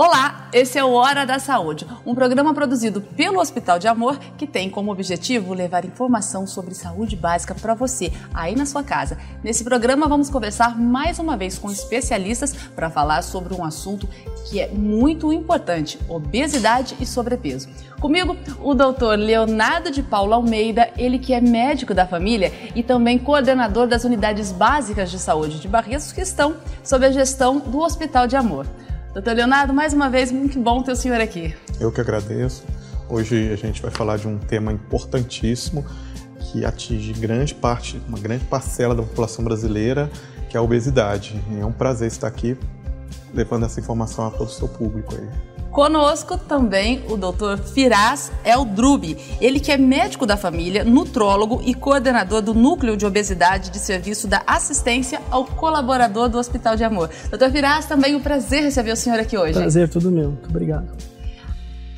Olá, esse é o Hora da Saúde, um programa produzido pelo Hospital de Amor que tem como objetivo levar informação sobre saúde básica para você aí na sua casa. Nesse programa vamos conversar mais uma vez com especialistas para falar sobre um assunto que é muito importante: obesidade e sobrepeso. Comigo, o doutor Leonardo de Paula Almeida, ele que é médico da família e também coordenador das unidades básicas de saúde de Barretos que estão sob a gestão do Hospital de Amor. Doutor Leonardo, mais uma vez, muito bom ter o senhor aqui. Eu que agradeço. Hoje a gente vai falar de um tema importantíssimo que atinge grande parte, uma grande parcela da população brasileira, que é a obesidade. É um prazer estar aqui levando essa informação a todo o seu público aí. Conosco também o Dr. Firas Eldrubi, ele que é médico da família, nutrólogo e coordenador do Núcleo de Obesidade de Serviço da Assistência ao Colaborador do Hospital de Amor. Dr. Firas, também um prazer receber o senhor aqui hoje. Prazer, tudo meu. Muito obrigado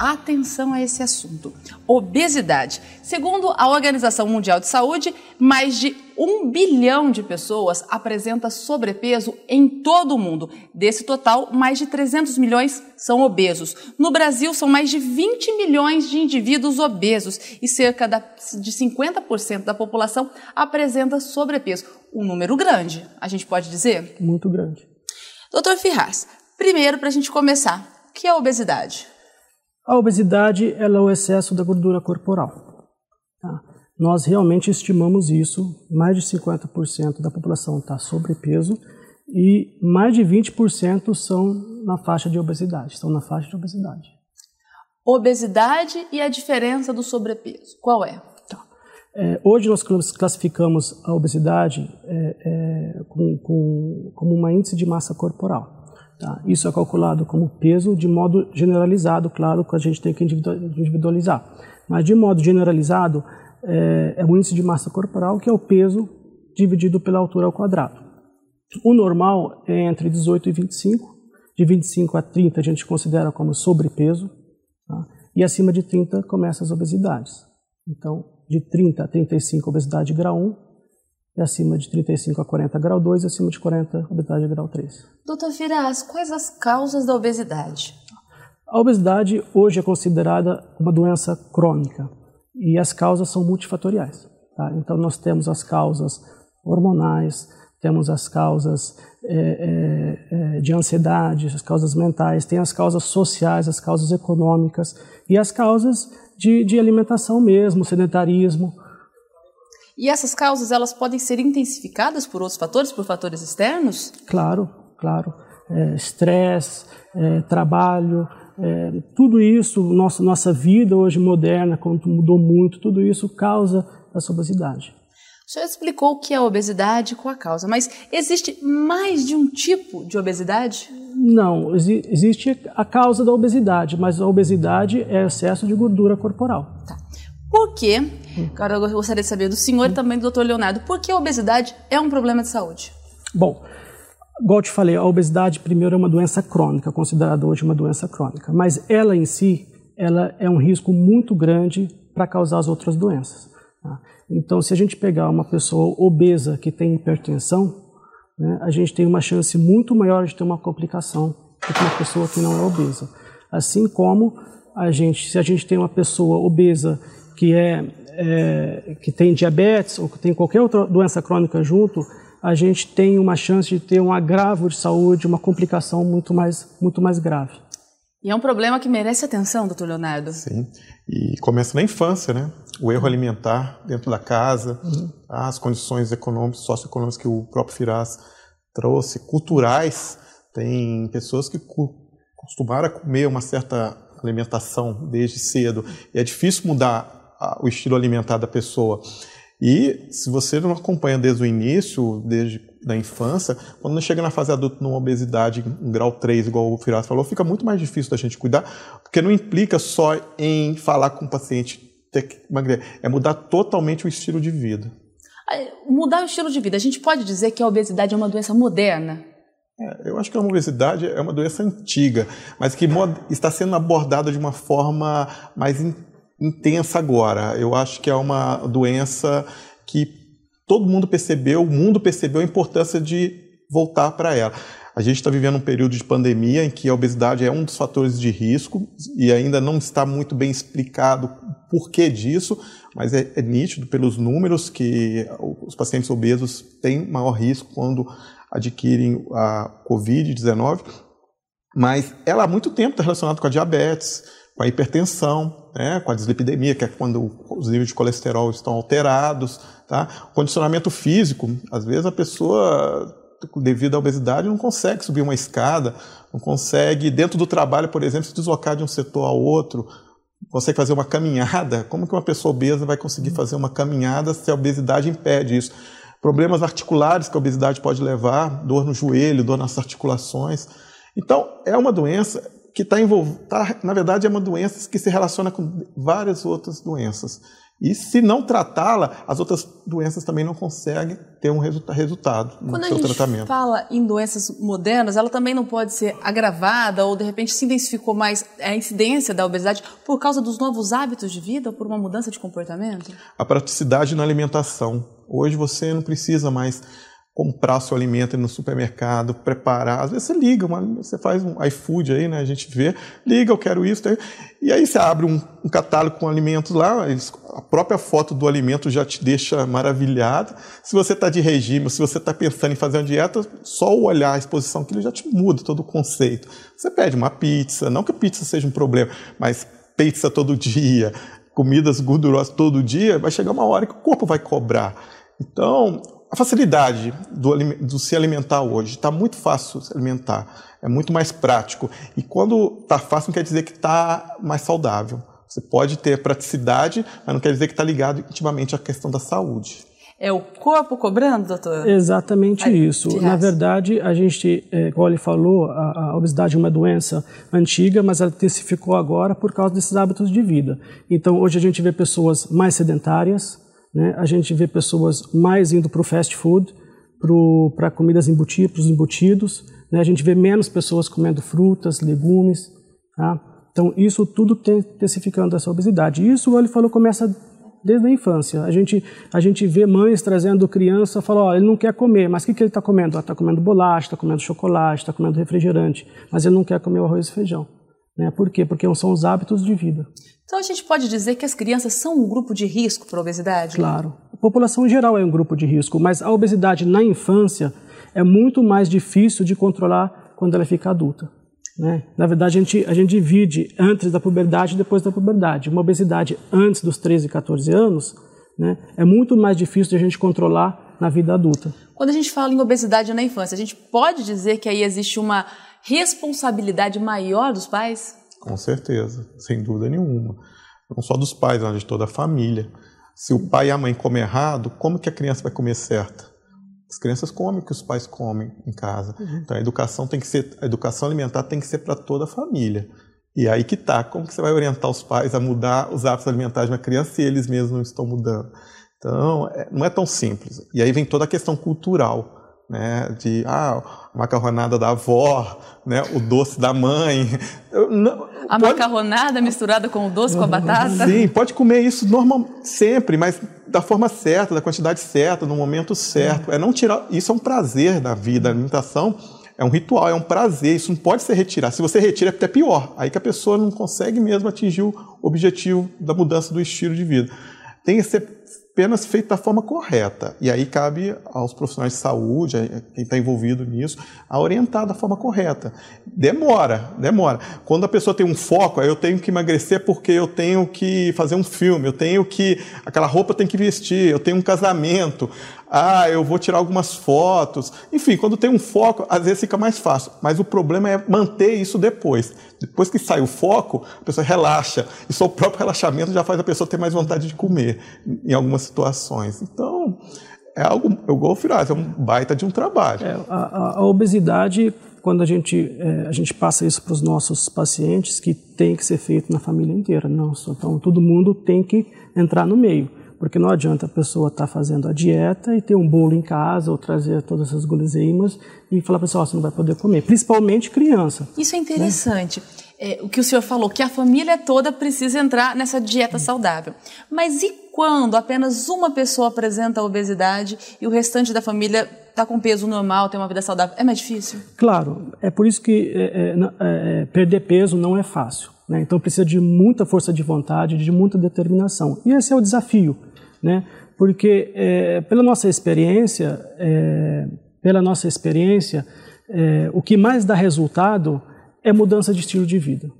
atenção a esse assunto. Obesidade. Segundo a Organização Mundial de Saúde, mais de um bilhão de pessoas apresenta sobrepeso em todo o mundo. Desse total, mais de 300 milhões são obesos. No Brasil, são mais de 20 milhões de indivíduos obesos e cerca de 50% da população apresenta sobrepeso. Um número grande, a gente pode dizer? Muito grande. Doutor Ferraz, primeiro, para a gente começar, o que é obesidade? A obesidade é o excesso da gordura corporal. Tá? Nós realmente estimamos isso, mais de 50% da população está sobrepeso e mais de 20% são na faixa de obesidade, estão na faixa de obesidade. Obesidade e a diferença do sobrepeso, qual é? Tá. É, hoje nós classificamos a obesidade é, é, com, com, como uma índice de massa corporal. Tá? Isso é calculado como peso de modo generalizado, claro que a gente tem que individualizar. Mas de modo generalizado, é, é o índice de massa corporal, que é o peso dividido pela altura ao quadrado. O normal é entre 18 e 25. De 25 a 30 a gente considera como sobrepeso. Tá? E acima de 30 começa as obesidades. Então, de 30 a 35, obesidade grau 1 e acima de 35 a 40 grau 2 e acima de 40 obesidade grau 3. Doutor Firas, quais as causas da obesidade? A obesidade hoje é considerada uma doença crônica e as causas são multifatoriais. Tá? Então nós temos as causas hormonais, temos as causas é, é, é de ansiedade, as causas mentais, tem as causas sociais, as causas econômicas e as causas de, de alimentação mesmo, sedentarismo, e essas causas elas podem ser intensificadas por outros fatores, por fatores externos? Claro, claro. É, estresse, é, trabalho, é, tudo isso, nossa, nossa vida hoje moderna, quando mudou muito, tudo isso causa essa obesidade. O senhor explicou o que é a obesidade com a causa, mas existe mais de um tipo de obesidade? Não, existe a causa da obesidade, mas a obesidade é excesso de gordura corporal. Tá. Por quê? Agora eu gostaria de saber do senhor e também do doutor Leonardo, por que a obesidade é um problema de saúde? Bom, igual eu te falei, a obesidade primeiro é uma doença crônica, considerada hoje uma doença crônica, mas ela em si, ela é um risco muito grande para causar as outras doenças. Tá? Então, se a gente pegar uma pessoa obesa que tem hipertensão, né, a gente tem uma chance muito maior de ter uma complicação do que uma pessoa que não é obesa. Assim como a gente, se a gente tem uma pessoa obesa que, é, é, que tem diabetes ou que tem qualquer outra doença crônica junto, a gente tem uma chance de ter um agravo de saúde, uma complicação muito mais, muito mais grave. E é um problema que merece atenção, doutor Leonardo. Sim, e começa na infância, né? O erro alimentar dentro da casa, uhum. as condições econômicas, socioeconômicas que o próprio Firas trouxe, culturais. Tem pessoas que costumaram a comer uma certa alimentação desde cedo. E é difícil mudar o estilo alimentar da pessoa. E se você não acompanha desde o início, desde da infância, quando chega na fase adulta numa obesidade em grau 3, igual o Firas falou, fica muito mais difícil da gente cuidar, porque não implica só em falar com o paciente ter que emagrecer, é mudar totalmente o estilo de vida. Mudar o estilo de vida, a gente pode dizer que a obesidade é uma doença moderna? É, eu acho que a obesidade é uma doença antiga, mas que está sendo abordada de uma forma mais intensa agora. Eu acho que é uma doença que todo mundo percebeu, o mundo percebeu a importância de voltar para ela. A gente está vivendo um período de pandemia em que a obesidade é um dos fatores de risco e ainda não está muito bem explicado o porquê disso, mas é, é nítido pelos números que os pacientes obesos têm maior risco quando adquirem a Covid-19. Mas ela há muito tempo está relacionada com a diabetes, com a hipertensão, né, com a dislipidemia, que é quando os níveis de colesterol estão alterados, tá? Condicionamento físico, às vezes a pessoa devido à obesidade, não consegue subir uma escada, não consegue, dentro do trabalho, por exemplo, se deslocar de um setor ao outro, consegue fazer uma caminhada. Como que uma pessoa obesa vai conseguir fazer uma caminhada se a obesidade impede isso? Problemas articulares que a obesidade pode levar, dor no joelho, dor nas articulações. Então, é uma doença que está envolvida, tá, na verdade, é uma doença que se relaciona com várias outras doenças. E se não tratá-la, as outras doenças também não conseguem ter um resulta resultado no Quando seu a gente tratamento. fala em doenças modernas, ela também não pode ser agravada ou de repente se intensificou mais a incidência da obesidade por causa dos novos hábitos de vida ou por uma mudança de comportamento? A praticidade na alimentação. Hoje você não precisa mais comprar seu alimento no supermercado, preparar. Às vezes você liga, você faz um iFood aí, né? A gente vê, liga, eu quero isso. E aí você abre um, um catálogo com alimentos lá, eles, a própria foto do alimento já te deixa maravilhado. Se você está de regime, se você está pensando em fazer uma dieta, só o olhar a exposição que ele já te muda todo o conceito. Você pede uma pizza, não que a pizza seja um problema, mas pizza todo dia, comidas gordurosas todo dia, vai chegar uma hora que o corpo vai cobrar. Então, a facilidade do, do se alimentar hoje está muito fácil se alimentar, é muito mais prático. E quando está fácil, não quer dizer que está mais saudável. Você pode ter praticidade, mas não quer dizer que está ligado intimamente à questão da saúde. É o corpo cobrando, doutor? Exatamente isso. Na verdade, a gente, é, como ele falou, a, a, obesidade é uma doença antiga, mas ela intensificou agora por causa desses hábitos de vida. Então, hoje a gente vê pessoas mais sedentárias, né? A gente vê pessoas mais indo para o fast food, para comidas embutidas, para os embutidos. Né? A gente vê menos pessoas comendo frutas, legumes. Tá? Então, isso tudo tem intensificando essa obesidade. Isso, ele falou, começa desde a infância. A gente, a gente vê mães trazendo criança, fala, ó, ele não quer comer, mas o que, que ele está comendo? Está comendo bolacha, está comendo chocolate, está comendo refrigerante, mas ele não quer comer o arroz e feijão. Né? Por quê? Porque são os hábitos de vida. Então a gente pode dizer que as crianças são um grupo de risco para a obesidade? Claro. A população em geral é um grupo de risco, mas a obesidade na infância é muito mais difícil de controlar quando ela fica adulta. Né? Na verdade, a gente, a gente divide antes da puberdade e depois da puberdade. Uma obesidade antes dos 13, 14 anos né, é muito mais difícil de a gente controlar na vida adulta. Quando a gente fala em obesidade na infância, a gente pode dizer que aí existe uma responsabilidade maior dos pais? Com certeza, sem dúvida nenhuma. Não só dos pais, mas de toda a família. Se o pai e a mãe comem errado, como que a criança vai comer certa? As crianças comem o que os pais comem em casa. Uhum. Então a educação tem que ser, a educação alimentar tem que ser para toda a família. E aí que tá, como que você vai orientar os pais a mudar os hábitos alimentares de uma criança se eles mesmos não estão mudando? Então, é, não é tão simples. E aí vem toda a questão cultural né, de ah, macarronada da avó, né, o doce da mãe. Não, a pode... macarronada misturada com o doce, com a batata? Sim, pode comer isso normal, sempre, mas da forma certa, da quantidade certa, no momento certo. É não tirar. Isso é um prazer da vida. A alimentação é um ritual, é um prazer. Isso não pode ser retirado. Se você retira, é até pior. Aí que a pessoa não consegue mesmo atingir o objetivo da mudança do estilo de vida. Tem que ser apenas feito da forma correta. E aí cabe aos profissionais de saúde, quem está envolvido nisso, a orientar da forma correta. Demora, demora. Quando a pessoa tem um foco, aí eu tenho que emagrecer porque eu tenho que fazer um filme, eu tenho que. aquela roupa tem que vestir, eu tenho um casamento, ah, eu vou tirar algumas fotos. Enfim, quando tem um foco, às vezes fica mais fácil. Mas o problema é manter isso depois. Depois que sai o foco, a pessoa relaxa. E só o próprio relaxamento já faz a pessoa ter mais vontade de comer em algumas situações. Então, é algo, eu vou falar, é um baita de um trabalho. É, a, a, obesidade, quando a gente, é, a gente passa isso para os nossos pacientes, que tem que ser feito na família inteira. Não, então todo mundo tem que entrar no meio. Porque não adianta a pessoa estar tá fazendo a dieta e ter um bolo em casa ou trazer todas essas guloseimas e falar para a pessoa, oh, você não vai poder comer. Principalmente criança. Isso é interessante. Né? É, o que o senhor falou, que a família toda precisa entrar nessa dieta saudável. Mas e quando apenas uma pessoa apresenta a obesidade e o restante da família está com peso normal, tem uma vida saudável, é mais difícil? Claro, é por isso que é, é, é, perder peso não é fácil. Né? Então precisa de muita força de vontade, de muita determinação. E esse é o desafio, né? porque é, pela nossa experiência, é, pela nossa experiência, é, o que mais dá resultado é mudança de estilo de vida.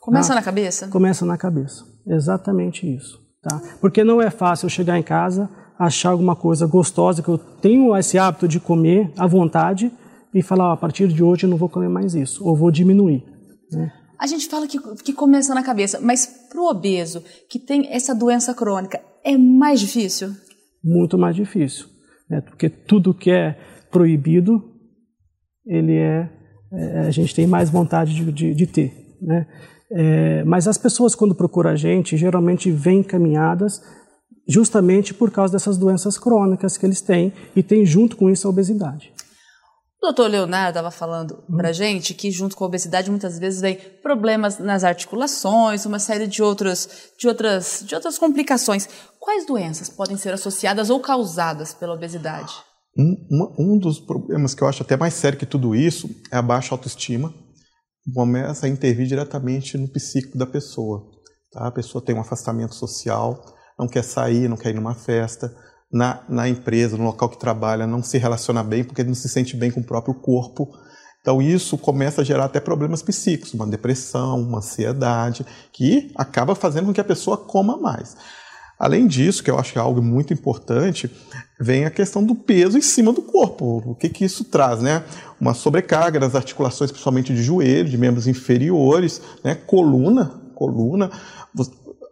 Começa na cabeça? Começa na cabeça, exatamente isso. Tá? Porque não é fácil eu chegar em casa, achar alguma coisa gostosa que eu tenho esse hábito de comer à vontade e falar, a partir de hoje eu não vou comer mais isso, ou vou diminuir. Né? A gente fala que, que começa na cabeça, mas para o obeso, que tem essa doença crônica, é mais difícil? Muito mais difícil. Né? Porque tudo que é proibido, ele é, é a gente tem mais vontade de, de, de ter. Né? É, mas as pessoas, quando procuram a gente, geralmente vêm encaminhadas justamente por causa dessas doenças crônicas que eles têm e tem junto com isso a obesidade. O doutor Leonardo estava falando hum. para gente que junto com a obesidade muitas vezes vem problemas nas articulações, uma série de outras, de outras, de outras complicações. Quais doenças podem ser associadas ou causadas pela obesidade? Um, um dos problemas que eu acho até mais sério que tudo isso é a baixa autoestima. Começa a intervir diretamente no psíquico da pessoa. Tá? A pessoa tem um afastamento social, não quer sair, não quer ir numa festa, na, na empresa, no local que trabalha, não se relaciona bem porque não se sente bem com o próprio corpo. Então isso começa a gerar até problemas psíquicos, uma depressão, uma ansiedade, que acaba fazendo com que a pessoa coma mais. Além disso, que eu acho que é algo muito importante, vem a questão do peso em cima do corpo. O que, que isso traz? Né? Uma sobrecarga nas articulações, principalmente de joelho, de membros inferiores, né? coluna, coluna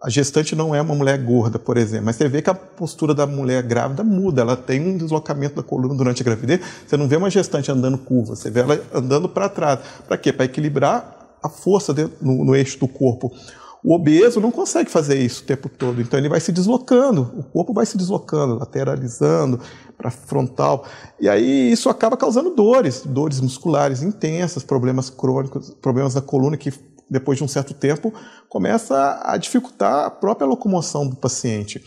a gestante não é uma mulher gorda, por exemplo, mas você vê que a postura da mulher grávida muda, ela tem um deslocamento da coluna durante a gravidez. Você não vê uma gestante andando curva, você vê ela andando para trás. Para quê? Para equilibrar a força no, no eixo do corpo. O obeso não consegue fazer isso o tempo todo, então ele vai se deslocando, o corpo vai se deslocando, lateralizando para frontal, e aí isso acaba causando dores, dores musculares intensas, problemas crônicos, problemas da coluna que depois de um certo tempo, começa a dificultar a própria locomoção do paciente.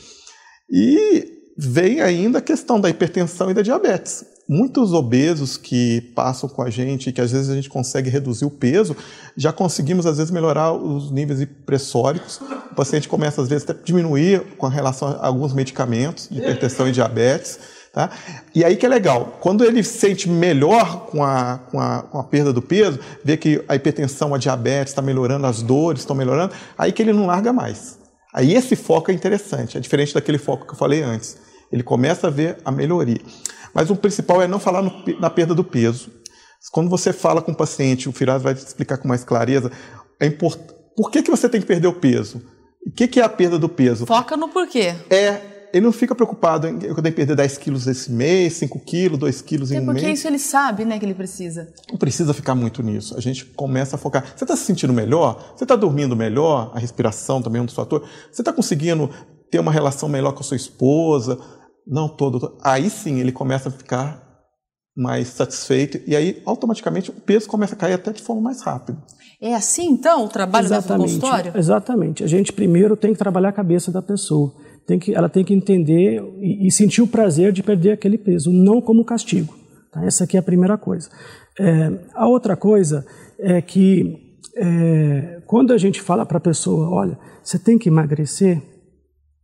E vem ainda a questão da hipertensão e da diabetes. Muitos obesos que passam com a gente, que às vezes a gente consegue reduzir o peso, já conseguimos às vezes melhorar os níveis pressóricos. O paciente começa às vezes a diminuir com relação a alguns medicamentos de hipertensão e diabetes. Tá? E aí que é legal, quando ele se sente melhor com a, com, a, com a perda do peso, vê que a hipertensão, a diabetes está melhorando, as dores estão melhorando, aí que ele não larga mais. Aí esse foco é interessante, é diferente daquele foco que eu falei antes. Ele começa a ver a melhoria. Mas o principal é não falar no, na perda do peso. Quando você fala com o paciente, o Firaz vai te explicar com mais clareza, é import... por que, que você tem que perder o peso? O que, que é a perda do peso? Foca no porquê. É ele não fica preocupado em eu tenho que perder 10 quilos esse mês, 5 quilos, 2 quilos em um mês. porque isso ele sabe, né, que ele precisa. Não precisa ficar muito nisso. A gente começa a focar. Você está se sentindo melhor? Você está dormindo melhor? A respiração também é um dos fatores. Você está conseguindo ter uma relação melhor com a sua esposa? Não todo. Aí sim ele começa a ficar mais satisfeito e aí automaticamente o peso começa a cair até de forma mais rápida. É assim então o trabalho exatamente, do consultório? Exatamente. A gente primeiro tem que trabalhar a cabeça da pessoa tem que, ela tem que entender e, e, sentir o prazer de perder aquele peso, não como castigo. Tá? Essa aqui é a primeira coisa. É, a outra coisa é que é, quando a gente fala para a pessoa, olha, você tem que emagrecer,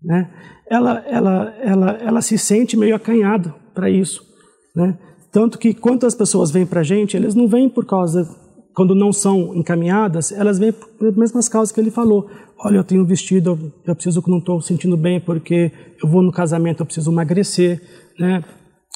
né? ela, ela, ela, ela se sente meio acanhada para isso. Né? Tanto que quantas pessoas vêm para a gente, eles não vêm por causa quando não são encaminhadas, elas vêm por mesmas causas que ele falou. Olha, eu tenho vestido, eu preciso que não estou sentindo bem porque eu vou no casamento, eu preciso emagrecer, né?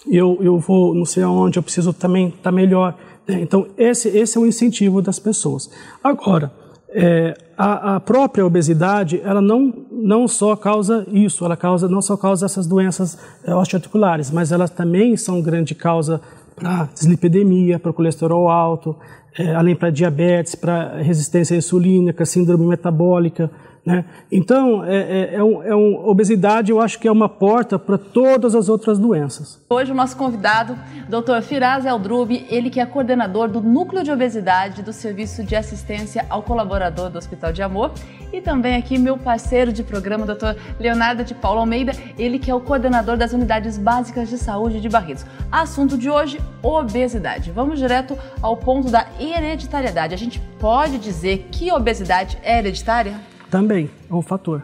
Eu, eu vou não sei aonde, eu preciso também estar tá melhor. Né? Então, esse, esse é o incentivo das pessoas. Agora, é, a, a, própria obesidade, ela não, não só causa isso, ela causa, não só causa essas doenças é, osteoarticulares, mas elas também são grande causa para dislipidemia, para colesterol alto, é, além para diabetes, para resistência insulínica, síndrome metabólica, Né? Então, é, é, é, um, é um, obesidade, eu acho que é uma porta para todas as outras doenças. Hoje o nosso convidado, Dr. Firaz Eldrubi, ele que é coordenador do Núcleo de Obesidade do Serviço de Assistência ao Colaborador do Hospital de Amor e também aqui meu parceiro de programa, Dr. Leonardo de Paulo Almeida, ele que é o coordenador das Unidades Básicas de Saúde de Barretos. Assunto de hoje, obesidade. Vamos direto ao ponto da hereditariedade. A gente pode dizer que obesidade é hereditária? Também é um fator.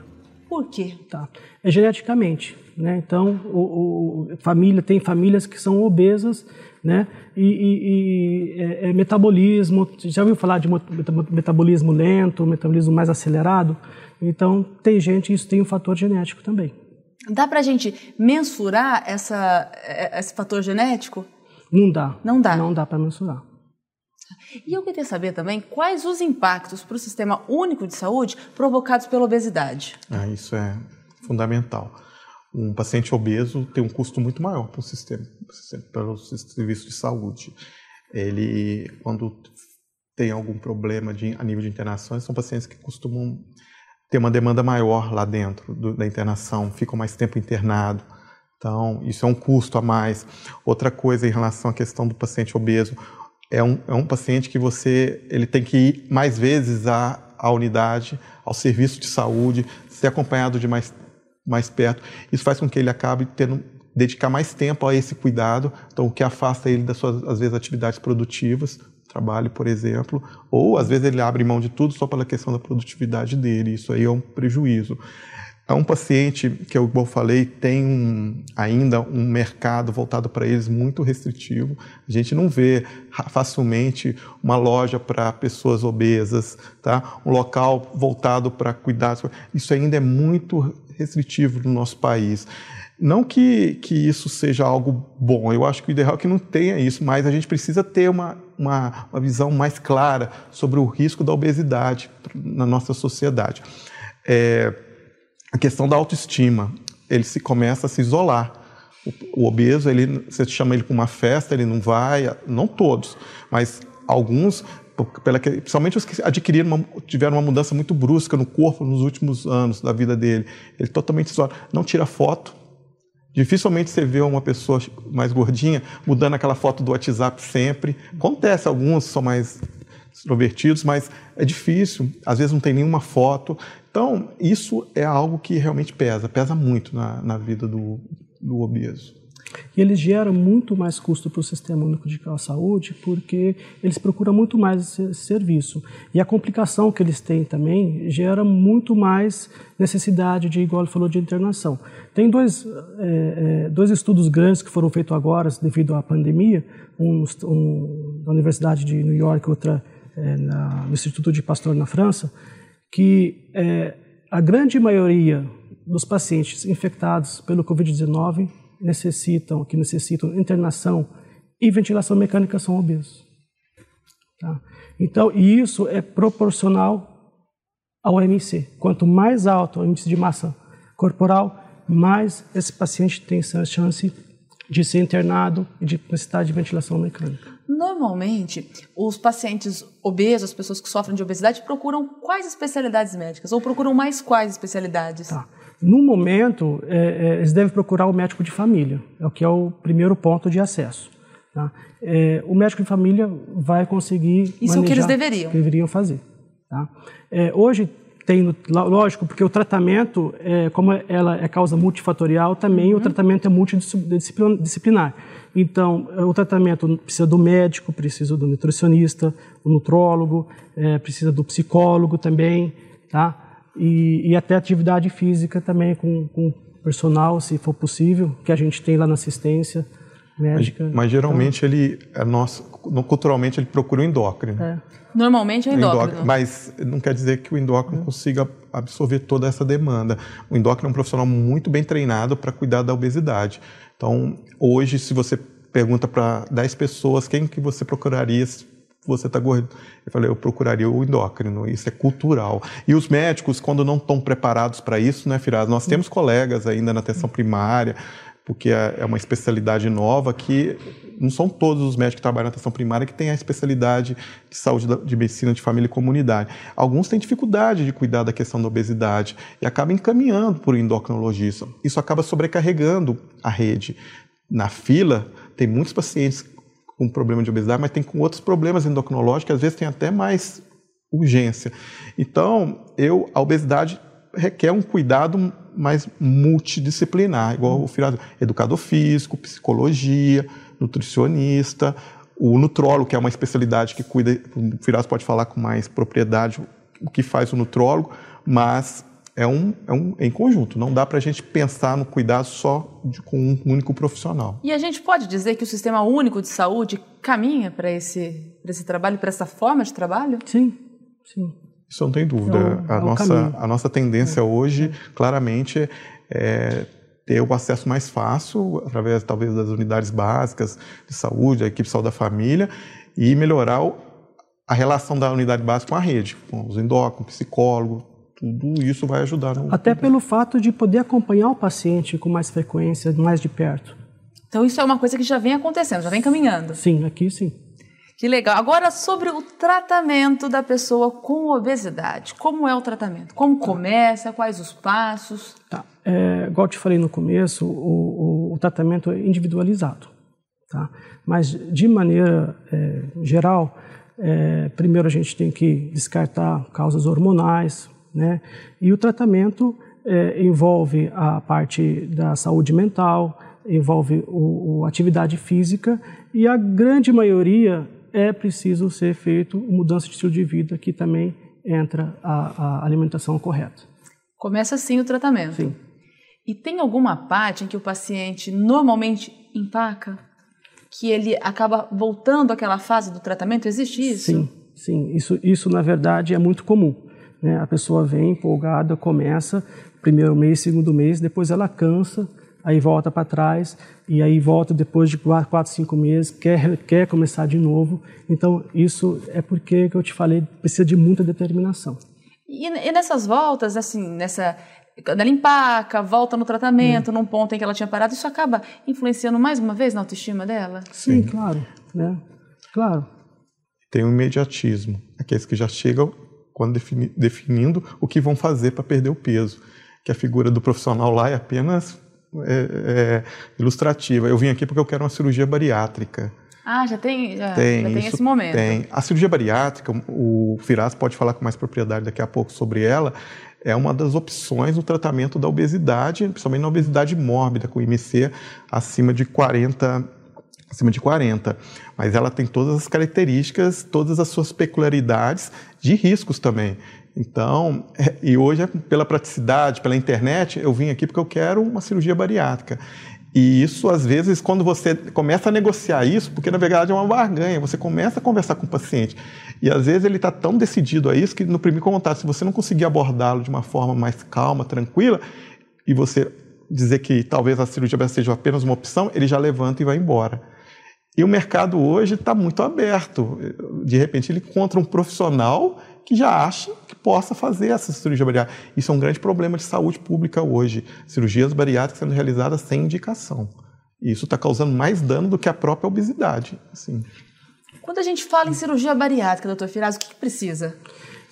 Por quê? Tá. É geneticamente, né? Então, o, o, família tem famílias que são obesas, né? E, e, e é, é metabolismo. Já ouviu falar de metabolismo lento, metabolismo mais acelerado? Então, tem gente isso tem um fator genético também. Dá para a gente mensurar essa, é, esse fator genético? Não dá. Não dá. Não dá para mensurar. E eu queria saber também quais os impactos para o sistema único de saúde provocados pela obesidade. Ah, isso é fundamental. Um paciente obeso tem um custo muito maior para o sistema, para o serviço de saúde. Ele, quando tem algum problema de, a nível de internações, são pacientes que costumam ter uma demanda maior lá dentro do, da internação, ficam mais tempo internado. Então, isso é um custo a mais. Outra coisa em relação à questão do paciente obeso, é um, é um paciente que você ele tem que ir mais vezes à, à unidade, ao serviço de saúde, ser acompanhado de mais, mais perto. Isso faz com que ele acabe tendo dedicar mais tempo a esse cuidado, então o que afasta ele das suas às vezes atividades produtivas, trabalho, por exemplo, ou às vezes ele abre mão de tudo só pela questão da produtividade dele. Isso aí é um prejuízo. Um paciente que, eu falei, tem um, ainda um mercado voltado para eles muito restritivo. A gente não vê facilmente uma loja para pessoas obesas, tá? um local voltado para cuidados. Isso ainda é muito restritivo no nosso país. Não que, que isso seja algo bom, eu acho que o ideal é que não tenha isso, mas a gente precisa ter uma, uma, uma visão mais clara sobre o risco da obesidade na nossa sociedade. É, a questão da autoestima. Ele se começa a se isolar. O, o obeso, ele, você chama ele para uma festa, ele não vai, não todos, mas alguns, pela, principalmente os que adquiriram uma, tiveram uma mudança muito brusca no corpo nos últimos anos da vida dele. Ele totalmente isola. Não tira foto. Dificilmente você vê uma pessoa mais gordinha mudando aquela foto do WhatsApp sempre. Acontece, alguns são mais extrovertidos, mas é difícil. Às vezes não tem nenhuma foto. Então, isso é algo que realmente pesa, pesa muito na, na vida do, do obeso. E eles geram muito mais custo para o Sistema Único de Saúde porque eles procuram muito mais esse serviço. E a complicação que eles têm também gera muito mais necessidade de, igual ele falou, de internação. Tem dois, é, é, dois estudos grandes que foram feitos agora devido à pandemia, um, um na Universidade de New York, outra é, na, no Instituto de Pasteur na França, que é, a grande maioria dos pacientes infectados pelo Covid-19 necessitam, que necessitam internação e ventilação mecânica são obesos. Tá? Então, e isso é proporcional ao MC. Quanto mais alto o índice de massa corporal, mais esse paciente tem chance de ser internado e de necessitar de ventilação mecânica. Normalmente, os pacientes obesos, as pessoas que sofrem de obesidade, procuram quais especialidades médicas? Ou procuram mais quais especialidades? Tá. No momento, é, é, eles devem procurar o médico de família, é o que é o primeiro ponto de acesso. Tá? É, o médico de família vai conseguir. Isso é o que eles deveriam. deveriam fazer. Tá? É, hoje tem, lógico, porque o tratamento, é, como ela é causa multifatorial, também uhum. o tratamento é multidisciplinar. Então, o tratamento precisa do médico, precisa do nutricionista, do nutrólogo, é, precisa do psicólogo também, tá? E, e até atividade física também com, com personal, se for possível, que a gente tem lá na assistência médica. Mas, mas geralmente então, ele, é nosso, culturalmente, ele procura o endócrino. É. Normalmente é endócrino. endócrino. Mas não quer dizer que o endócrino consiga absorver toda essa demanda. O endócrino é um profissional muito bem treinado para cuidar da obesidade. Então, hoje, se você pergunta para 10 pessoas quem que você procuraria se você está gordo, eu falei, eu procuraria o endócrino, isso é cultural. E os médicos, quando não estão preparados para isso, né, Firaz? Nós temos colegas ainda na atenção primária, porque é, é uma especialidade nova que não são todos os médicos que trabalham na atenção primária que têm a especialidade de saúde de medicina de família e comunidade. Alguns têm dificuldade de cuidar da questão da obesidade e acabam encaminhando por endocrinologista. Isso acaba sobrecarregando a rede. Na fila, tem muitos pacientes com problema de obesidade, mas tem com outros problemas endocrinológicos, às vezes tem até mais urgência. Então, eu, a obesidade requer um cuidado mais multidisciplinar, igual o Firaz, educador físico, psicologia, nutricionista, o nutrólogo, que é uma especialidade que cuida, o Firaz pode falar com mais propriedade o que faz o nutrólogo, mas é um, é um em conjunto, não dá para a gente pensar no cuidado só de, com um único profissional. E a gente pode dizer que o Sistema Único de Saúde caminha para esse, esse trabalho, para essa forma de trabalho? Sim, sim. Isso não tem dúvida. É a, nossa, a nossa tendência é. hoje, claramente, é ter o acesso mais fácil, através talvez das unidades básicas de saúde, a equipe de saúde da família, e melhorar o, a relação da unidade básica com a rede, com os endócrinos, psicólogo, tudo isso vai ajudar. No... Até pelo fato de poder acompanhar o paciente com mais frequência, mais de perto. Então isso é uma coisa que já vem acontecendo, já vem caminhando. Sim, aqui sim. Que legal. Agora, sobre o tratamento da pessoa com obesidade. Como é o tratamento? Como começa? Quais os passos? Tá. É, igual eu te falei no começo, o, o, o tratamento é individualizado. Tá? Mas, de maneira é, geral, é, primeiro a gente tem que descartar causas hormonais, né? E o tratamento é, envolve a parte da saúde mental, envolve o, o, atividade física e a grande maioria é preciso ser feito mudança de estilo de vida, que também entra a, a alimentação correta. Começa assim o tratamento. Sim. E tem alguma parte em que o paciente normalmente empaca? Que ele acaba voltando àquela fase do tratamento? Existe isso? Sim, sim. Isso, isso na verdade, é muito comum. Né? A pessoa vem empolgada, começa, primeiro mês, segundo mês, depois ela cansa, aí volta para trás, e aí volta depois de quatro, cinco meses, quer, quer começar de novo. Então, isso é porque, que eu te falei, precisa de muita determinação. E, e nessas voltas, assim, nessa quando ela empaca, volta no tratamento, hum. num ponto em que ela tinha parado, isso acaba influenciando mais uma vez na autoestima dela? Sim, Sim. claro, né? Claro. Tem o um imediatismo, aqueles que já chegam quando defini, definindo o que vão fazer para perder o peso, que a figura do profissional lá é apenas é, é, ilustrativa. Eu vim aqui porque eu quero uma cirurgia bariátrica. Ah, já tem, já tem, já tem esse momento. Tem. A cirurgia bariátrica, o Firas pode falar com mais propriedade daqui a pouco sobre ela, é uma das opções no tratamento da obesidade, principalmente na obesidade mórbida, com IMC acima de 40, acima de 40. Mas ela tem todas as características, todas as suas peculiaridades de riscos também. Então, é, e hoje, é pela praticidade, pela internet, eu vim aqui porque eu quero uma cirurgia bariátrica. E isso, às vezes, quando você começa a negociar isso, porque na verdade é uma barganha, você começa a conversar com o paciente. E às vezes ele está tão decidido a isso que no primeiro contato, se você não conseguir abordá-lo de uma forma mais calma, tranquila, e você dizer que talvez a cirurgia seja apenas uma opção, ele já levanta e vai embora. E o mercado hoje está muito aberto. De repente ele encontra um profissional que já acha que possa fazer essa cirurgia bariátrica. Isso é um grande problema de saúde pública hoje. Cirurgias bariátricas sendo realizadas sem indicação. E isso está causando mais dano do que a própria obesidade. Assim. Quando a gente fala em cirurgia bariátrica, doutor Firaz, o que, que precisa?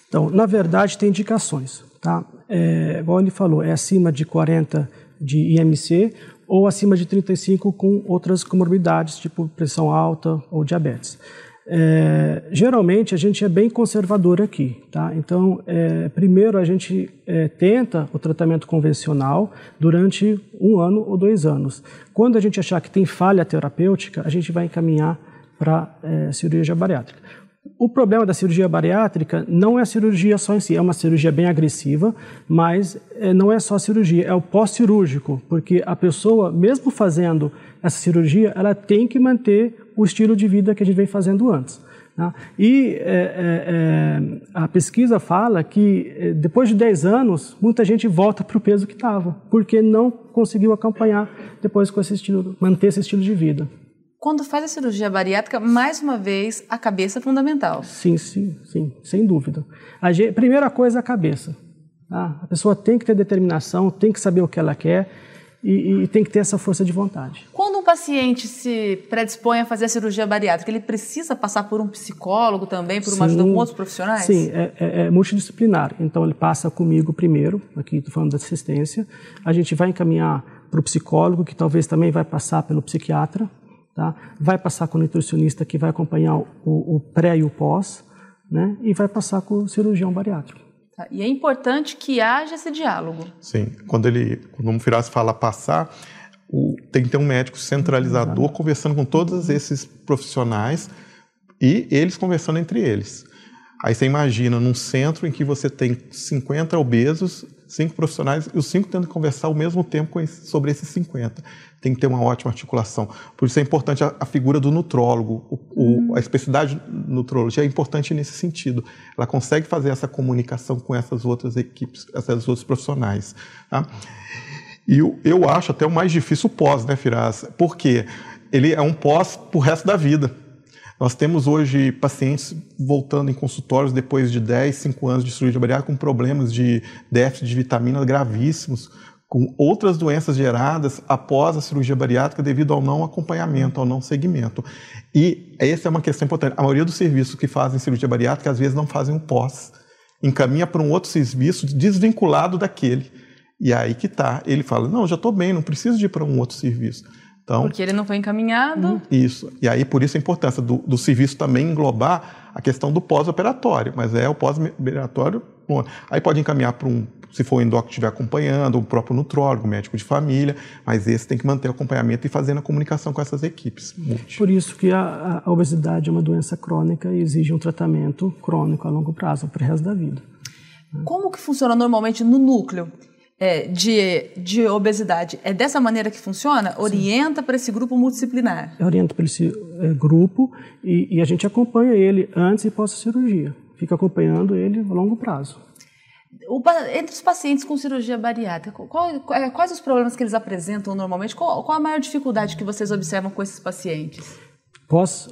Então, na verdade, tem indicações. Tá? É, igual ele falou, é acima de 40 de IMC ou acima de 35 com outras comorbidades, tipo pressão alta ou diabetes. É, geralmente a gente é bem conservador aqui, tá? Então, é, primeiro a gente é, tenta o tratamento convencional durante um ano ou dois anos. Quando a gente achar que tem falha terapêutica, a gente vai encaminhar para é, cirurgia bariátrica. O problema da cirurgia bariátrica não é a cirurgia só em si, é uma cirurgia bem agressiva, mas é, não é só a cirurgia, é o pós-cirúrgico, porque a pessoa, mesmo fazendo essa cirurgia, ela tem que manter o estilo de vida que a gente vem fazendo antes. Né? E é, é, a pesquisa fala que depois de 10 anos, muita gente volta para o peso que estava, porque não conseguiu acompanhar depois com esse estilo, manter esse estilo de vida. Quando faz a cirurgia bariátrica, mais uma vez, a cabeça é fundamental. Sim, sim, sim, sem dúvida. A gente, primeira coisa, a cabeça. Tá? A pessoa tem que ter determinação, tem que saber o que ela quer e, e, tem que ter essa força de vontade. Quando um paciente se predispõe a fazer a cirurgia bariátrica, ele precisa passar por um psicólogo também, por uma sim, ajuda com outros profissionais? Sim, é, é, é, multidisciplinar. Então ele passa comigo primeiro, aqui estou falando da assistência, a gente vai encaminhar para o psicólogo, que talvez também vai passar pelo psiquiatra, tá? vai passar com o nutricionista que vai acompanhar o, o pré e o pós, né? e vai passar com o cirurgião bariátrico. Tá. E é importante que haja esse diálogo. Sim, quando ele, quando o Firas fala passar, o, tem que ter um médico centralizador conversando com todos esses profissionais e eles conversando entre eles. Aí você imagina num centro em que você tem 50 obesos, cinco profissionais e os cinco tendo que conversar ao mesmo tempo sobre esses 50 tem que ter uma ótima articulação. Por isso é importante a, a figura do nutrólogo. O, o, a especificidade nutrologia é importante nesse sentido. Ela consegue fazer essa comunicação com essas outras equipes, essas outros profissionais. Tá? E eu, eu acho até o mais difícil o pós, né, Firaz? Porque ele é um pós para o resto da vida. Nós temos hoje pacientes voltando em consultórios depois de 10, 5 anos de cirurgia bariátrica com problemas de déficit de vitaminas gravíssimos, com outras doenças geradas após a cirurgia bariátrica devido ao não acompanhamento, ao não segmento. E essa é uma questão importante. A maioria dos serviços que fazem cirurgia bariátrica às vezes não fazem o pós, encaminha para um outro serviço desvinculado daquele. E aí que tá. Ele fala: "Não, já estou bem, não preciso de ir para um outro serviço". Então, Porque ele não foi encaminhado. Isso. E aí, por isso a importância do, do serviço também englobar a questão do pós-operatório. Mas é o pós-operatório. Aí pode encaminhar para um, se for o endócrino estiver acompanhando, o próprio nutrólogo, médico de família, mas esse tem que manter o acompanhamento e fazendo a comunicação com essas equipes. Por isso que a, a obesidade é uma doença crônica e exige um tratamento crônico a longo prazo, para o resto da vida. Como que funciona normalmente no núcleo? É, de, de obesidade. É dessa maneira que funciona? Orienta para esse grupo multidisciplinar? Orienta para esse é, grupo e, e, a gente acompanha ele antes e pós-cirurgia. Fica acompanhando ele a longo prazo. O, entre os pacientes com cirurgia bariátrica, qual, é, quais os problemas que eles apresentam normalmente? Qual, qual, a maior dificuldade que vocês observam com esses pacientes? Pós,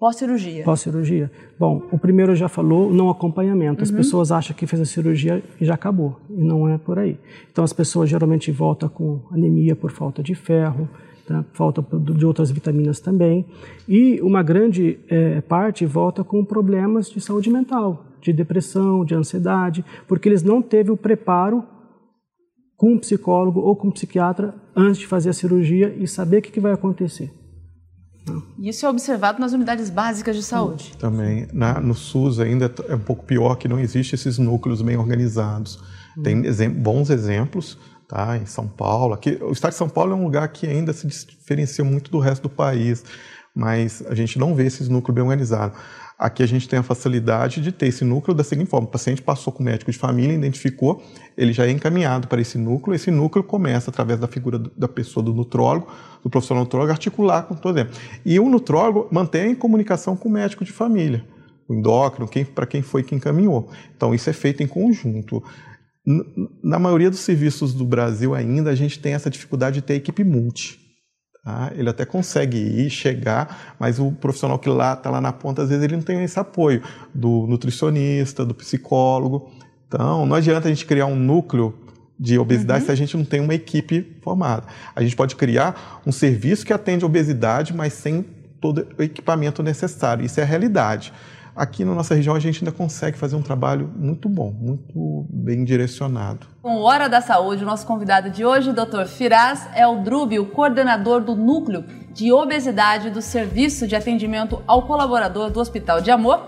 pós-cirurgia? Pós-cirurgia. Bom, o primeiro já falou, não acompanhamento. As uhum. pessoas acham que fez a cirurgia e já acabou, e não é por aí. Então, as pessoas geralmente voltam com anemia por falta de ferro, tá? falta de outras vitaminas também, e uma grande é, parte volta com problemas de saúde mental, de depressão, de ansiedade, porque eles não teve o preparo com um psicólogo ou com um psiquiatra antes de fazer a cirurgia e saber o que, que vai acontecer. Isso é observado nas unidades básicas de saúde. Também. Na, no SUS ainda é um pouco pior que não existe esses núcleos bem organizados. Tem exemp bons exemplos, tá? Em São Paulo. Aqui, o estado de São Paulo é um lugar que ainda se diferencia muito do resto do país, mas a gente não vê esses núcleos bem organizados. Aqui a gente tem a facilidade de ter esse núcleo da seguinte forma: o paciente passou com o médico de família, identificou, ele já é encaminhado para esse núcleo. Esse núcleo começa, através da figura da pessoa, do nutrólogo, do profissional nutrólogo, articular com todo mundo. E o nutrólogo mantém comunicação com o médico de família, o endócrino, quem, para quem foi que encaminhou. Então, isso é feito em conjunto. Na maioria dos serviços do Brasil ainda, a gente tem essa dificuldade de ter equipe multi. Tá? Ele até consegue ir, chegar, mas o profissional que lá está lá na ponta, às vezes ele não tem esse apoio do nutricionista, do psicólogo. Então, não adianta a gente criar um núcleo de obesidade uhum. se a gente não tem uma equipe formada. A gente pode criar um serviço que atende a obesidade, mas sem todo o equipamento necessário. Isso é a realidade aqui na nossa região a gente ainda consegue fazer um trabalho muito bom, muito bem direcionado. Com Hora da Saúde, o nosso convidado de hoje, Dr. Firaz Eldrubi, o coordenador do Núcleo de Obesidade do Serviço de Atendimento ao Colaborador do Hospital de Amor.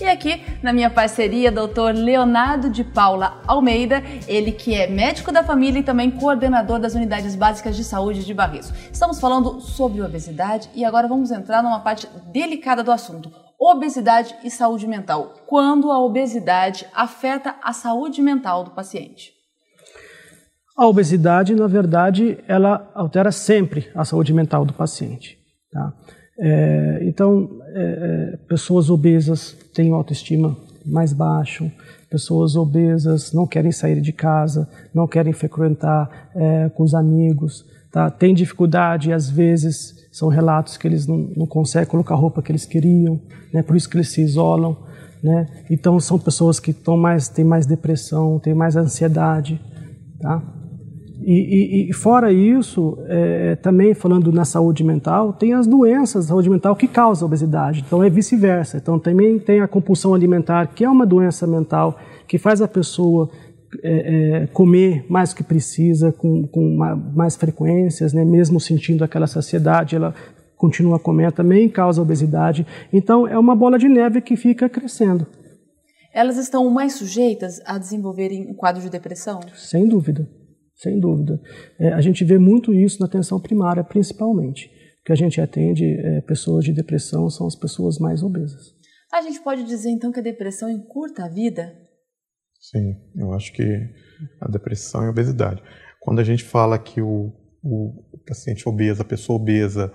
E aqui na minha parceria, Dr. Leonardo de Paula Almeida, ele que é médico da família e também coordenador das unidades básicas de saúde de Barreto. Estamos falando sobre obesidade e agora vamos entrar numa parte delicada do assunto obesidade e saúde mental. Quando a obesidade afeta a saúde mental do paciente? A obesidade, na verdade, ela altera sempre a saúde mental do paciente. Tá? É, então, é, é pessoas obesas têm autoestima mais baixo, pessoas obesas não querem sair de casa, não querem frequentar é, com os amigos, tá? têm dificuldade, às vezes, são relatos que eles não, não conseguem colocar a roupa que eles queriam, né? por isso que eles se isolam. Né? Então são pessoas que estão mais, têm mais depressão, têm mais ansiedade. Tá? E, e, e fora isso, é, também falando na saúde mental, tem as doenças da saúde mental que causam obesidade. Então é vice-versa. Então também tem a compulsão alimentar, que é uma doença mental que faz a pessoa é, é, comer mais do que precisa, com, com mais frequências, né? mesmo sentindo aquela saciedade, ela continua a comer, também causa obesidade. Então é uma bola de neve que fica crescendo. Elas estão mais sujeitas a desenvolverem um quadro de depressão? Sem dúvida, sem dúvida. É, a gente vê muito isso na atenção primária, principalmente. Que a gente atende é, pessoas de depressão são as pessoas mais obesas. A gente pode dizer então que a depressão encurta a vida? Sim, eu acho que a depressão e a obesidade. Quando a gente fala que o, o, o paciente obeso, a pessoa obesa,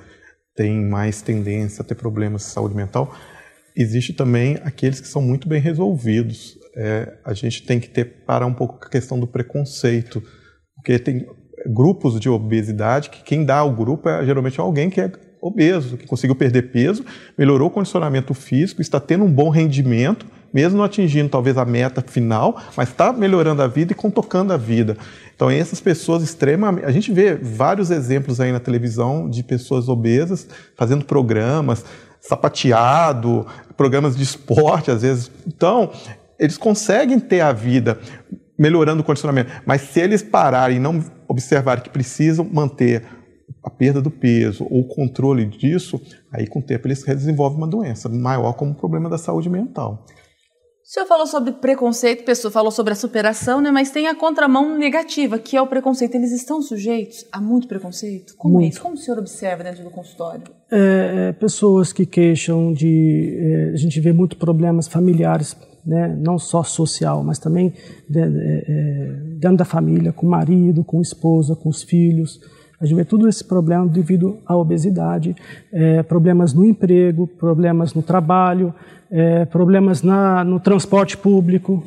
tem mais tendência a ter problemas de saúde mental, existe também aqueles que são muito bem resolvidos. É, a gente tem que ter parar um pouco com a questão do preconceito, porque tem grupos de obesidade que quem dá ao grupo é geralmente alguém que é obeso, que conseguiu perder peso, melhorou o condicionamento físico, está tendo um bom rendimento, mesmo não atingindo talvez a meta final, mas está melhorando a vida e contocando a vida. Então, essas pessoas extremamente. A gente vê vários exemplos aí na televisão de pessoas obesas fazendo programas, sapateado, programas de esporte, às vezes. Então, eles conseguem ter a vida melhorando o condicionamento, mas se eles pararem e não observarem que precisam manter a perda do peso ou o controle disso, aí com o tempo eles desenvolvem uma doença maior como o problema da saúde mental. O senhor falou sobre preconceito, pessoa falou sobre a superação, né? Mas tem a contramão negativa, que é o preconceito. Eles estão sujeitos a muito preconceito? Como muito. é isso? Como o senhor observa dentro do consultório? É, é, pessoas que queixam de... É, a gente vê muito problemas familiares, né? não só social, mas também de, é, dentro da família, com o marido, com a esposa, com os filhos. A gente vê todo esse problema devido à obesidade, é, problemas no emprego, problemas no trabalho, é, problemas na, no transporte público.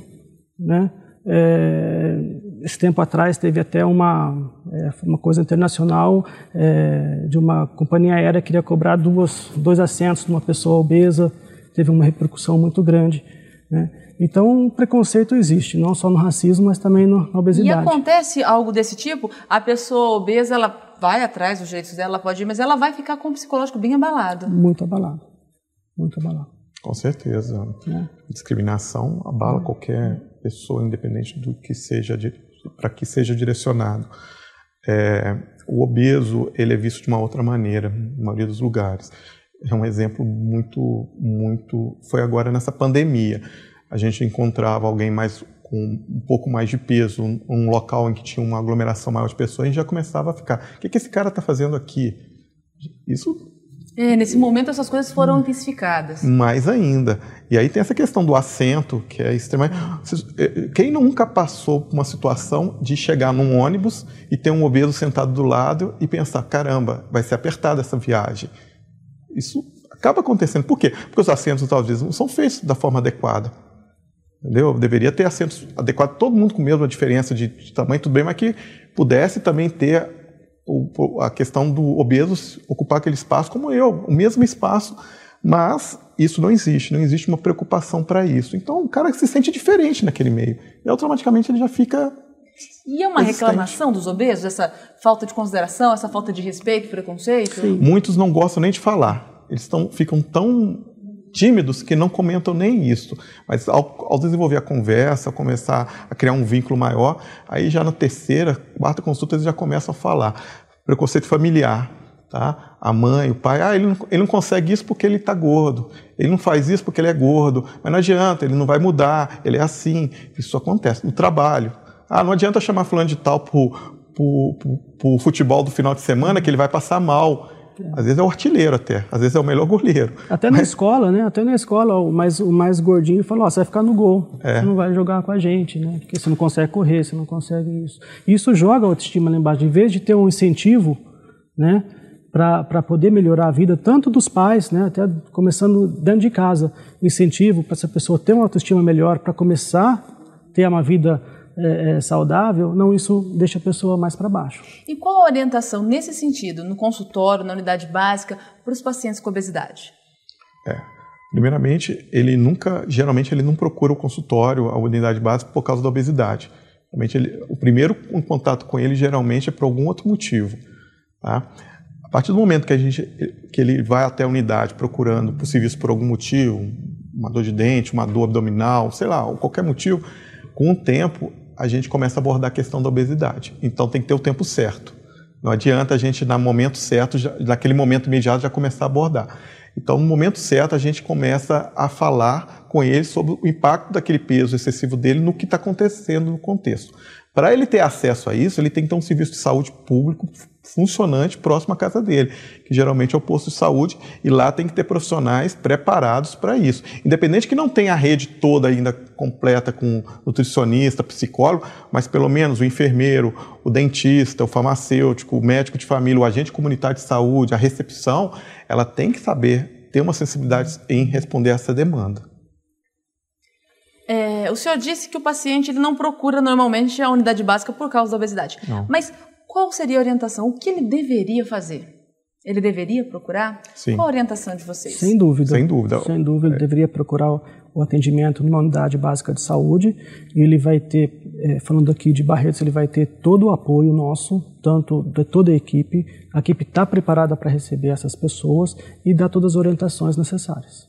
Né? É, esse tempo atrás teve até uma, é, uma coisa internacional é, de uma companhia aérea que queria cobrar duas, dois assentos de uma pessoa obesa, teve uma repercussão muito grande. Né? Então, preconceito existe, não só no racismo, mas também na obesidade. E acontece algo desse tipo? A pessoa obesa, ela vai atrás dos direitos dela, ela pode ir, mas ela vai ficar com o psicológico bem abalado. Muito abalado. Muito abalado. Com certeza. É. Discriminação abala é. qualquer pessoa, independente do que seja, para que seja direcionado. É, o obeso, ele é visto de uma outra maneira, na maioria dos lugares. É um exemplo muito, muito. Foi agora nessa pandemia a gente encontrava alguém mais com um pouco mais de peso, um, um, local em que tinha uma aglomeração maior de pessoas, a gente já começava a ficar, o que, que esse cara está fazendo aqui? Isso é, nesse momento essas coisas foram intensificadas. Mais ainda. E aí tem essa questão do assento, que é extremamente. É, quem nunca passou por uma situação de chegar num ônibus e ter um obeso sentado do lado e pensar: caramba, vai ser apertada essa viagem? Isso acaba acontecendo. Por quê? Porque os assentos, talvez, não são feitos da forma adequada. Entendeu? Deveria ter assentos adequados, todo mundo com a mesma diferença de, de tamanho, tudo bem, mas que pudesse também ter o, a questão do obeso ocupar aquele espaço como eu, o mesmo espaço, mas isso não existe, não existe uma preocupação para isso. Então o cara se sente diferente naquele meio e automaticamente ele já fica. E é uma reclamação dos obesos, essa falta de consideração, essa falta de respeito, preconceito? Sim. Muitos não gostam nem de falar. Eles tão, ficam tão tímidos que não comentam nem isso. Mas ao, ao, desenvolver a conversa, começar a criar um vínculo maior, aí já na terceira, quarta consulta eles já começam a falar. Preconceito familiar, tá? A mãe, o pai, ah, ele não, ele não consegue isso porque ele está gordo. Ele não faz isso porque ele é gordo. Mas não adianta, ele não vai mudar, ele é assim. Isso acontece no trabalho. Ah, não adianta chamar fulano de tal para o futebol do final de semana que ele vai passar mal. Às vezes é o artilheiro até, às vezes é o melhor goleiro. Até na escola, né? Até na escola, o mais, o mais gordinho falou, ó, você vai ficar no gol, é. você não vai jogar com a gente, né? Porque você não consegue correr, você não consegue isso. Isso joga a autoestima lá embaixo. Em vez de ter um incentivo, né? Para poder melhorar a vida, tanto dos pais, né? Até começando dentro de casa, incentivo para essa pessoa ter uma autoestima melhor, para começar a ter uma vida é, é, saudável, não isso deixa a pessoa mais para baixo. E qual a orientação nesse sentido, no consultório, na unidade básica, para os pacientes com obesidade? É. Primeiramente, ele nunca, geralmente ele não procura o consultório, a unidade básica por causa da obesidade. Realmente ele, o primeiro contato com ele geralmente é por algum outro motivo. Tá? A partir do momento que, a gente, que ele vai até a unidade procurando por serviço por algum motivo, uma dor de dente, uma dor abdominal, sei lá, qualquer motivo, com o tempo a gente começa a abordar a questão da obesidade. Então tem que ter o tempo certo. Não adianta a gente, no momento certo, já, naquele momento imediato, já começar a abordar. Então, no momento certo, a gente começa a falar com ele sobre o impacto daquele peso excessivo dele no que está acontecendo no contexto. Para ele ter acesso a isso, ele tem que ter um serviço de saúde público funcionante próximo à casa dele, que geralmente é o posto de saúde, e lá tem que ter profissionais preparados para isso. Independente que não tenha a rede toda ainda completa com nutricionista, psicólogo, mas pelo menos o enfermeiro, o dentista, o farmacêutico, o médico de família, o agente comunitário de saúde, a recepção, ela tem que saber ter uma sensibilidade em responder a essa demanda. É, o senhor disse que o paciente ele não procura normalmente a unidade básica por causa da obesidade. Não. Mas qual seria a orientação? O que ele deveria fazer? Ele deveria procurar? Sim. Qual a orientação de vocês? Sem dúvida. Sem dúvida. Sem dúvida, ele é. deveria procurar o atendimento numa unidade básica de saúde. E ele vai ter, é, falando aqui de Barretos, ele vai ter todo o apoio nosso, tanto de toda a equipe. A equipe está preparada para receber essas pessoas e dar todas as orientações necessárias.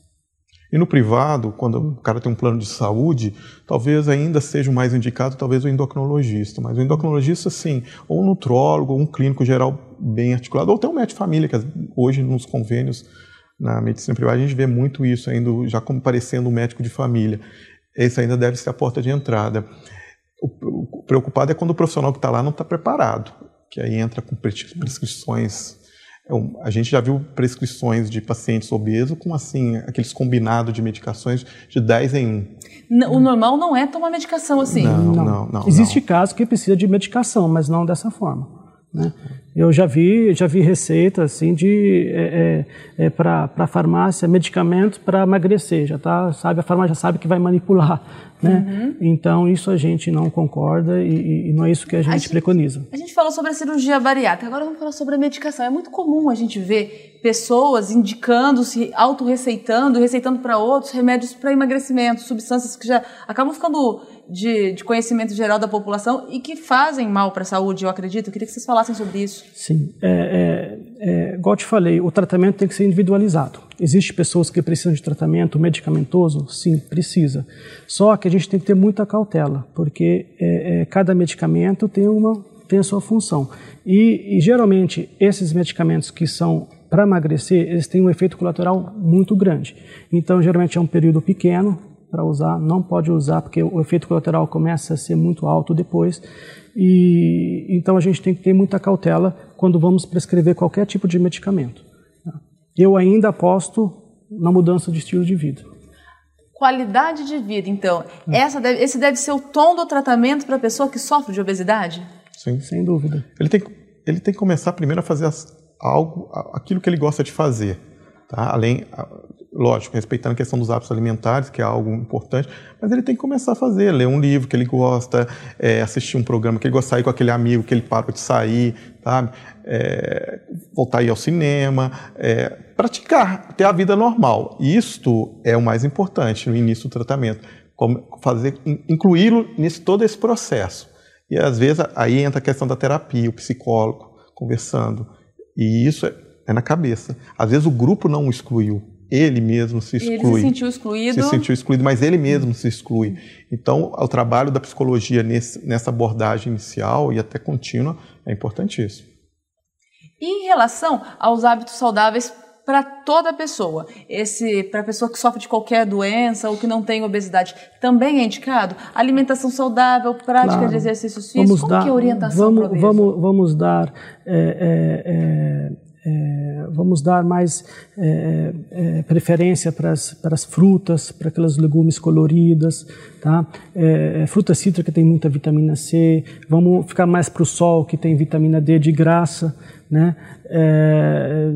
E no privado, quando o cara tem um plano de saúde, talvez ainda seja mais indicado, talvez o endocrinologista. Mas o endocrinologista, sim, ou um nutrólogo, ou um clínico geral bem articulado, ou até um médico de família, que hoje nos convênios na medicina privada a gente vê muito isso ainda, já como parecendo um médico de família. Esse ainda deve ser a porta de entrada. O, preocupado é quando o profissional que está lá não está preparado, que aí entra com prescrições é a gente já viu prescrições de pacientes obesos com assim aqueles combinados de medicações de 10 em 1. O normal não é tomar medicação assim. Não, não, não. não Existe não. caso que precisa de medicação, mas não dessa forma. Né? Eu já vi, já vi receita assim de é, é, é para farmácia medicamentos para emagrecer. Já tá, sabe, a farmácia já sabe que vai manipular. Né? Uhum. Então, isso a gente não concorda e, e, não é isso que a gente, a gente, preconiza. A gente falou sobre a cirurgia bariátrica, agora vamos falar sobre a medicação. É muito comum a gente ver pessoas indicando, se autorreceitando, receitando para outros remédios para emagrecimento, substâncias que já acabam ficando de, de, conhecimento geral da população e que fazem mal para a saúde, eu acredito. Eu queria que vocês falassem sobre isso. Sim. É, é, é, igual eu te falei, o tratamento tem que ser individualizado. Existem pessoas que precisam de tratamento medicamentoso? Sim, precisa. Só que a gente tem que ter muita cautela, porque é, é cada medicamento tem, uma, tem a sua função. E, e geralmente, esses medicamentos que são para emagrecer, eles têm um efeito colateral muito grande. Então, geralmente é um período pequeno, para usar, não pode usar porque o efeito colateral começa a ser muito alto depois. E então a gente tem que ter muita cautela quando vamos prescrever qualquer tipo de medicamento. Eu ainda aposto na mudança de estilo de vida. Qualidade de vida, então. Essa deve, esse deve ser o tom do tratamento para a pessoa que sofre de obesidade? Sim. Sem dúvida. Ele tem, ele tem que começar primeiro a fazer as, algo, aquilo que ele gosta de fazer. Tá? Além, lógico, respeitando a questão dos hábitos alimentares, que é algo importante, mas ele tem que começar a fazer, ler um livro que ele gosta, é, assistir um programa que ele gosta sair com aquele amigo que ele parou de sair, sabe? É, voltar a ir ao cinema, é, praticar, ter a vida normal. Isto é o mais importante no início do tratamento, fazer, incluí-lo nesse todo esse processo. E às vezes aí entra a questão da terapia, o psicólogo conversando, e isso é, é na cabeça. Às vezes o grupo não o excluiu, ele mesmo se exclui. Ele se sentiu excluído. Se sentiu excluído, mas ele mesmo se exclui. Então, o trabalho da psicologia nesse, nessa abordagem inicial e até contínua é importantíssimo. E em relação aos hábitos saudáveis para toda pessoa, esse para a pessoa que sofre de qualquer doença ou que não tem obesidade, também é indicado alimentação saudável, prática claro. de exercícios físicos. Vamos Como dar, que é a orientação vamos, vamos, vamos dar é, é, é é, vamos dar mais é, é, preferência para as, frutas, para aquelas legumes coloridas, tá? É, é, fruta cítrica tem muita vitamina C, vamos ficar mais para o sol, que tem vitamina D de graça, né? É,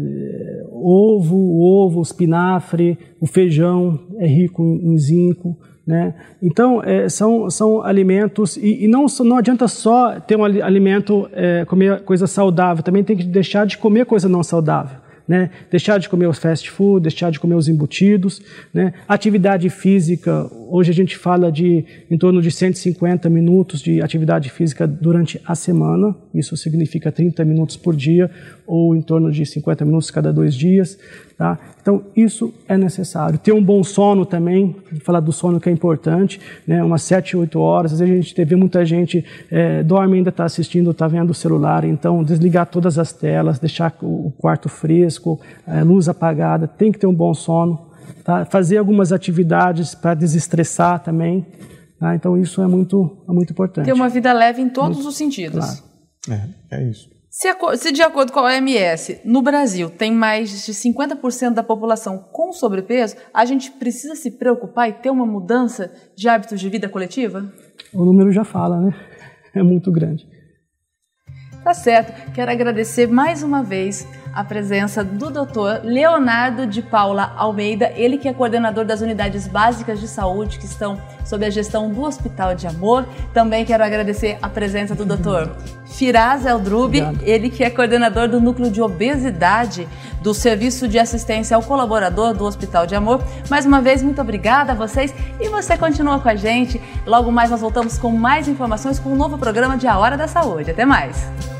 ovo, ovo, espinafre, o feijão é rico em zinco, né? Então, é, são, são alimentos, e, e, não, não adianta só ter um alimento, é, comer coisa saudável, também tem que deixar de comer coisa não saudável. Né? Deixar de comer os fast food, deixar de comer os embutidos. Né? Atividade física, hoje a gente fala de em torno de 150 minutos de atividade física durante a semana, isso significa 30 minutos por dia ou em torno de 50 minutos cada dois dias. Tá? Então, isso é necessário. Ter um bom sono também, falar do sono que é importante, né? umas 7, 8 horas. Às vezes a gente vê muita gente é, dorme ainda está assistindo, está vendo o celular, então desligar todas as telas, deixar o quarto fresco, é, luz apagada, tem que ter um bom sono. Tá? Fazer algumas atividades para desestressar também. Tá? Então, isso é muito, é muito importante. Ter uma vida leve em todos muito, os sentidos. Claro. É, é isso. Se, se, de acordo com a OMS, no Brasil tem mais de 50% da população com sobrepeso, a gente precisa se preocupar e ter uma mudança de hábitos de vida coletiva? O número já fala, né? É muito grande. Tá certo. Quero agradecer mais uma vez a presença do Dr. Leonardo de Paula Almeida, ele que é coordenador das unidades básicas de saúde que estão sob a gestão do Hospital de Amor. Também quero agradecer a presença do Dr. Firaz Eldrubi, ele que é coordenador do núcleo de obesidade do Serviço de Assistência ao Colaborador do Hospital de Amor. Mais uma vez, muito obrigada a vocês e você continua com a gente. Logo mais nós voltamos com mais informações com um novo programa de A Hora da Saúde. Até mais!